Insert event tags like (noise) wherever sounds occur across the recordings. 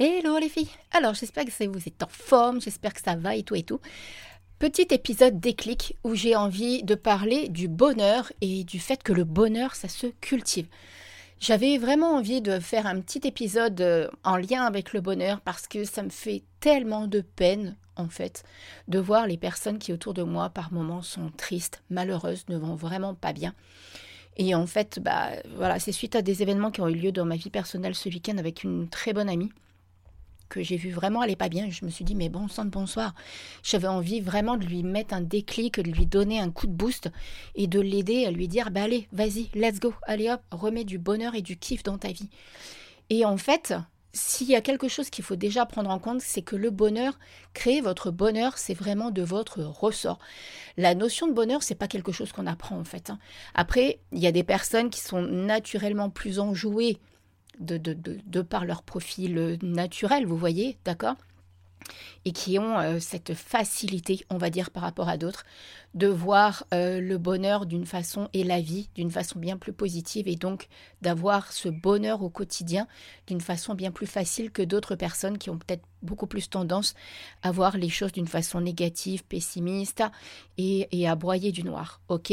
Hello les filles Alors j'espère que vous êtes en forme, j'espère que ça va et tout et tout. Petit épisode déclic où j'ai envie de parler du bonheur et du fait que le bonheur ça se cultive. J'avais vraiment envie de faire un petit épisode euh, en lien avec le bonheur parce que ça me fait tellement de peine en fait de voir les personnes qui autour de moi par moments sont tristes, malheureuses, ne vont vraiment pas bien. Et en fait, bah voilà, c'est suite à des événements qui ont eu lieu dans ma vie personnelle ce week-end avec une très bonne amie que j'ai vu vraiment aller pas bien. Je me suis dit, mais bon sang de bonsoir. J'avais envie vraiment de lui mettre un déclic, de lui donner un coup de boost et de l'aider à lui dire, bah allez, vas-y, let's go, allez hop, remets du bonheur et du kiff dans ta vie. Et en fait, s'il y a quelque chose qu'il faut déjà prendre en compte, c'est que le bonheur, créer votre bonheur, c'est vraiment de votre ressort. La notion de bonheur, c'est pas quelque chose qu'on apprend en fait. Hein. Après, il y a des personnes qui sont naturellement plus enjouées de, de, de, par leur profil euh, naturel, vous voyez, d'accord? Et qui ont euh, cette facilité, on va dire, par rapport à d'autres, de voir euh, le bonheur d'une façon et la vie d'une façon bien plus positive et donc d'avoir ce bonheur au quotidien d'une façon bien plus facile que d'autres personnes qui ont peut-être beaucoup plus tendance à voir les choses d'une façon négative, pessimiste et, à broyer du noir. Ok?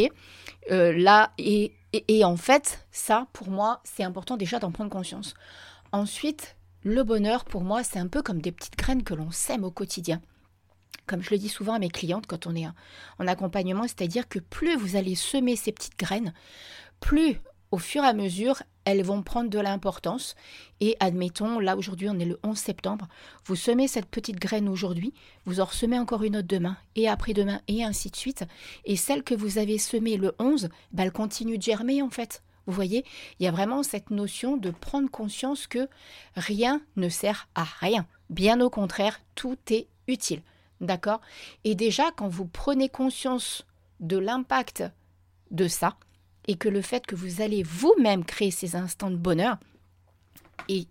Là, et et, en fait, ça, pour moi, c'est important déjà d'en prendre conscience. Ensuite, le bonheur, pour moi, c'est un peu comme des petites graines que l'on sème au quotidien. Comme je le dis souvent à mes clientes quand on est en accompagnement, c'est-à-dire que plus vous allez semer ces petites graines, plus au fur et à mesure, elles vont prendre de l'importance. Et admettons, là aujourd'hui, on est le 11 septembre, vous semez cette petite graine aujourd'hui, vous en semez encore une autre demain, et après-demain, et ainsi de suite. Et celle que vous avez semée le 11, bah, elle continue de germer en fait. Vous voyez, il y a vraiment cette notion de prendre conscience que rien ne sert à rien. Bien au contraire, tout est utile. D'accord? Et déjà, quand vous prenez conscience de l'impact de ça, et que le fait que vous allez vous-même créer ces instants de bonheur et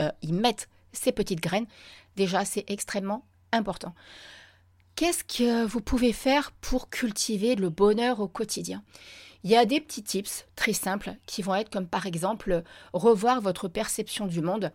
euh, y mettre ces petites graines, déjà c'est extrêmement important. Qu'est-ce que vous pouvez faire pour cultiver le bonheur au quotidien? Il y a des petits tips très simples qui vont être comme par exemple revoir votre perception du monde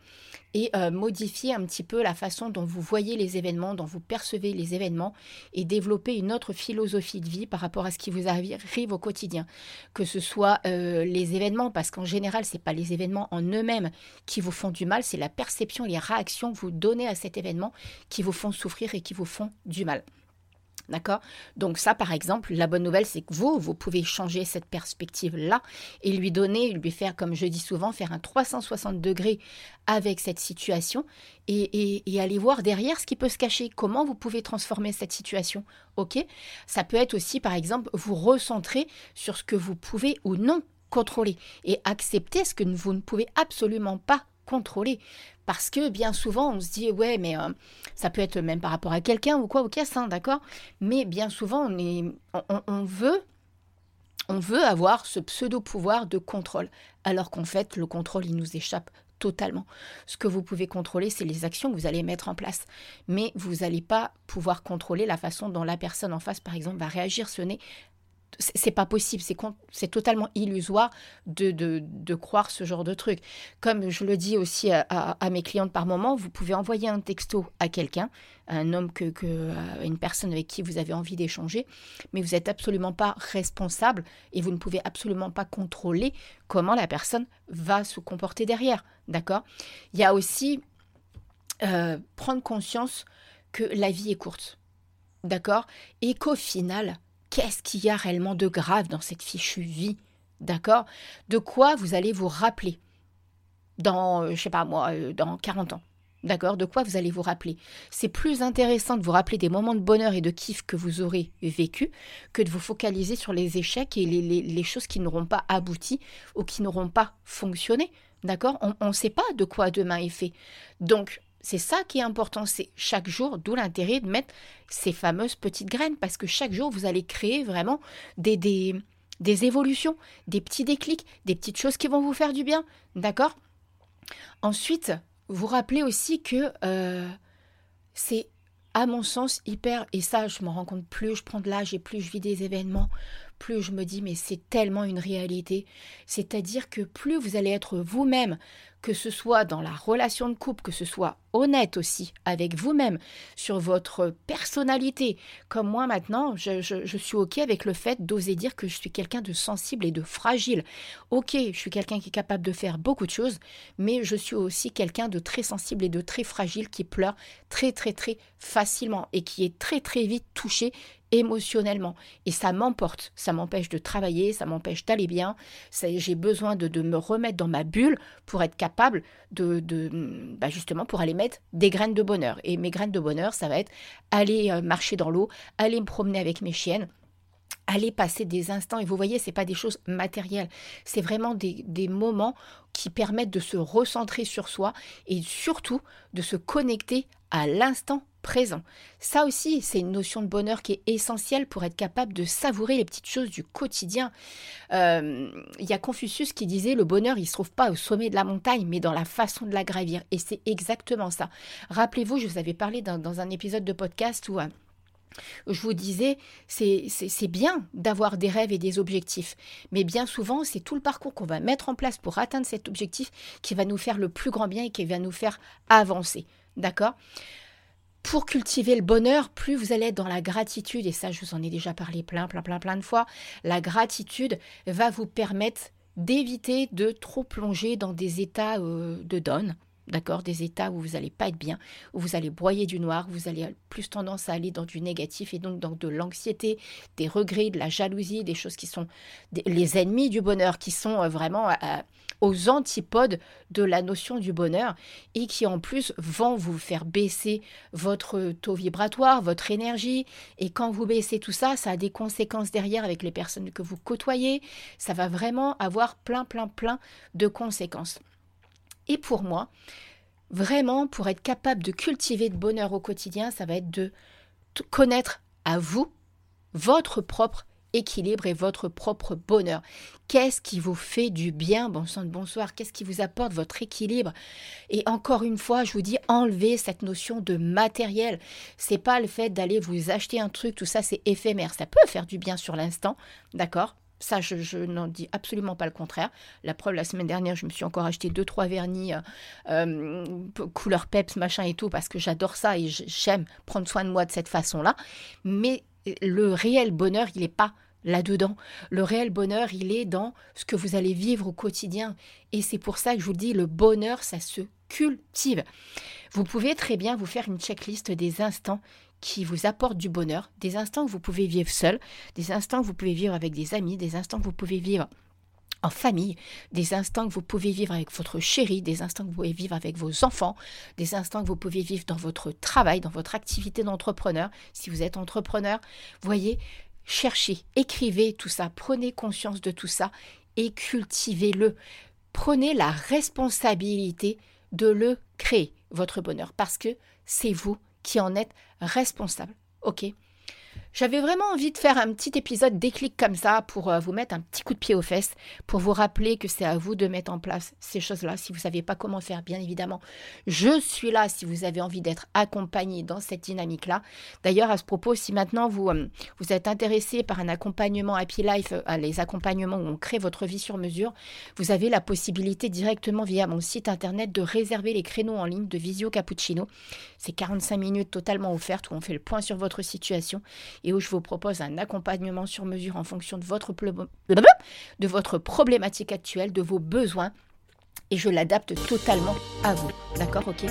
et euh, modifier un petit peu la façon dont vous voyez les événements, dont vous percevez les événements et développer une autre philosophie de vie par rapport à ce qui vous arrive au quotidien. Que ce soit euh, les événements, parce qu'en général, ce n'est pas les événements en eux-mêmes qui vous font du mal, c'est la perception, les réactions que vous donnez à cet événement qui vous font souffrir et qui vous font du mal. D'accord? Donc ça, par exemple, la bonne nouvelle, c'est que vous, vous pouvez changer cette perspective-là et lui donner, lui faire, comme je dis souvent, faire un 360 degrés avec cette situation et, aller voir derrière ce qui peut se cacher, comment vous pouvez transformer cette situation. Ok? Ça peut être aussi, par exemple, vous recentrer sur ce que vous pouvez ou non contrôler et accepter ce que vous ne pouvez absolument pas contrôler. Parce que bien souvent, on se dit, ouais, mais euh, ça peut être même par rapport à quelqu'un ou quoi, ou caisse, hein, d'accord? Mais bien souvent, on, est, on, veut, on veut avoir ce pseudo-pouvoir de contrôle, alors qu'en fait, le contrôle, il nous échappe totalement. Ce que vous pouvez contrôler, c'est les actions que vous allez mettre en place. Mais vous n'allez pas pouvoir contrôler la façon dont la personne en face, par exemple, va réagir. Ce n'est c'est pas possible, c'est totalement illusoire de, de, croire ce genre de truc. Comme je le dis aussi à, mes clientes par moment, vous pouvez envoyer un texto à quelqu'un, un homme que, que une personne avec qui vous avez envie d'échanger, mais vous n'êtes absolument pas responsable et vous ne pouvez absolument pas contrôler comment la personne va se comporter derrière. D'accord? Il y a aussi euh, prendre conscience que la vie est courte. D'accord? Et qu'au final, qu'est-ce qu'il y a réellement de grave dans cette fichue vie D'accord? De quoi vous allez vous rappeler dans, euh, je sais pas moi, euh, dans 40 ans D'accord? De quoi vous allez vous rappeler? C'est plus intéressant de vous rappeler des moments de bonheur et de kiff que vous aurez vécu que de vous focaliser sur les échecs et les, choses qui n'auront pas abouti ou qui n'auront pas fonctionné. D'accord? On ne sait pas de quoi demain est fait. Donc, c'est ça qui est important, c'est chaque jour, d'où l'intérêt de mettre ces fameuses petites graines, parce que chaque jour, vous allez créer vraiment des, des, des évolutions, des petits déclics, des petites choses qui vont vous faire du bien. D'accord? Ensuite, vous rappelez aussi que euh, c'est, à mon sens, hyper, et ça, je m'en rends compte, plus je prends de l'âge et plus je vis des événements, plus je me dis mais c'est tellement une réalité. C'est-à-dire que plus vous allez être vous-même, que ce soit dans la relation de couple, que ce soit honnête aussi avec vous-même sur votre personnalité. Comme moi maintenant, je, suis OK avec le fait d'oser dire que je suis quelqu'un de sensible et de fragile. OK, je suis quelqu'un qui est capable de faire beaucoup de choses, mais je suis aussi quelqu'un de très sensible et de très fragile qui pleure très très très facilement et qui est très très vite touché émotionnellement. Et ça m'emporte, ça m'empêche de travailler, ça m'empêche d'aller bien. J'ai besoin de, me remettre dans ma bulle pour être capable de, de bah justement, pour aller mettre des graines de bonheur. Et mes graines de bonheur, ça va être aller euh, marcher dans l'eau, aller me promener avec mes chiennes, aller passer des instants. Et vous voyez, ce n'est pas des choses matérielles, c'est vraiment des, moments qui permettent de se recentrer sur soi et surtout de se connecter à l'instant présent. Ça aussi, c'est une notion de bonheur qui est essentielle pour être capable de savourer les petites choses du quotidien. Euh, il y a Confucius qui disait le bonheur, il se trouve pas au sommet de la montagne, mais dans la façon de la gravir. Et c'est exactement ça. Rappelez-vous, je vous avais parlé dans, un épisode de podcast où... Euh, je vous disais, c'est bien d'avoir des rêves et des objectifs, mais bien souvent, c'est tout le parcours qu'on va mettre en place pour atteindre cet objectif qui va nous faire le plus grand bien et qui va nous faire avancer. D'accord? Pour cultiver le bonheur, plus vous allez être dans la gratitude, et ça je vous en ai déjà parlé plein, plein, plein, plein de fois, la gratitude va vous permettre d'éviter de trop plonger dans des états euh, de donne, d'accord Des états où vous n'allez pas être bien, où vous allez broyer du noir, où vous allez plus tendance à aller dans du négatif et donc dans de l'anxiété, des regrets, de la jalousie, des choses qui sont les ennemis du bonheur, qui sont euh, vraiment euh, aux antipodes de la notion du bonheur et qui en plus vont vous faire baisser votre taux vibratoire, votre énergie. Et quand vous baissez tout ça, ça a des conséquences derrière avec les personnes que vous côtoyez. Ça va vraiment avoir plein, plein, plein de conséquences. Et pour moi, vraiment, pour être capable de cultiver de bonheur au quotidien, ça va être de connaître à vous votre propre équilibre et votre propre bonheur. Qu'est-ce qui vous fait du bien, bon sang de bonsoir Qu'est-ce qui vous apporte votre équilibre? Et encore une fois, je vous dis, enlevez cette notion de matériel. C'est pas le fait d'aller vous acheter un truc, tout ça, c'est éphémère. Ça peut faire du bien sur l'instant, d'accord? Ça, je, n'en dis absolument pas le contraire. La preuve, la semaine dernière, je me suis encore acheté deux, trois vernis euh, euh, couleur peps, machin et tout, parce que j'adore ça et j'aime prendre soin de moi de cette façon-là. Mais le réel bonheur, il n'est pas là-dedans. Le réel bonheur, il est dans ce que vous allez vivre au quotidien. Et c'est pour ça que je vous dis, le bonheur, ça se cultive. Vous pouvez très bien vous faire une checklist des instants qui vous apportent du bonheur, des instants que vous pouvez vivre seul, des instants que vous pouvez vivre avec des amis, des instants que vous pouvez vivre en famille, des instants que vous pouvez vivre avec votre chéri, des instants que vous pouvez vivre avec vos enfants, des instants que vous pouvez vivre dans votre travail, dans votre activité d'entrepreneur, si vous êtes entrepreneur. Voyez, cherchez, écrivez tout ça, prenez conscience de tout ça et cultivez-le. Prenez la responsabilité de le créer, votre bonheur, parce que c'est vous qui en êtes responsable. OK? J'avais vraiment envie de faire un petit épisode déclic comme ça pour euh, vous mettre un petit coup de pied aux fesses, pour vous rappeler que c'est à vous de mettre en place ces choses-là. Si vous ne savez pas comment faire, bien évidemment, je suis là si vous avez envie d'être accompagné dans cette dynamique-là. D'ailleurs, à ce propos, si maintenant vous, euh, vous êtes intéressé par un accompagnement Happy Life, euh, les accompagnements où on crée votre vie sur mesure, vous avez la possibilité directement via mon site internet de réserver les créneaux en ligne de Visio Cappuccino. C'est 45 minutes totalement offertes où on fait le point sur votre situation et où je vous propose un accompagnement sur mesure en fonction de votre, de votre problématique actuelle, de vos besoins et je l'adapte totalement à vous. D'accord Ok?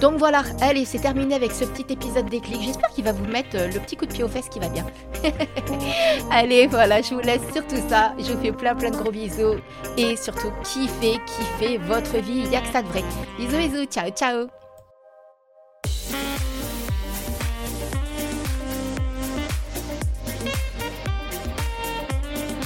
Donc voilà, allez, c'est terminé avec ce petit épisode déclic. J'espère qu'il va vous mettre euh, le petit coup de pied aux fesses qui va bien. (laughs) allez, voilà, je vous laisse sur tout ça. Je vous fais plein plein de gros bisous. Et surtout, kiffez, kiffez votre vie. Il n'y a que ça de vrai. Bisous, bisous. Ciao, ciao.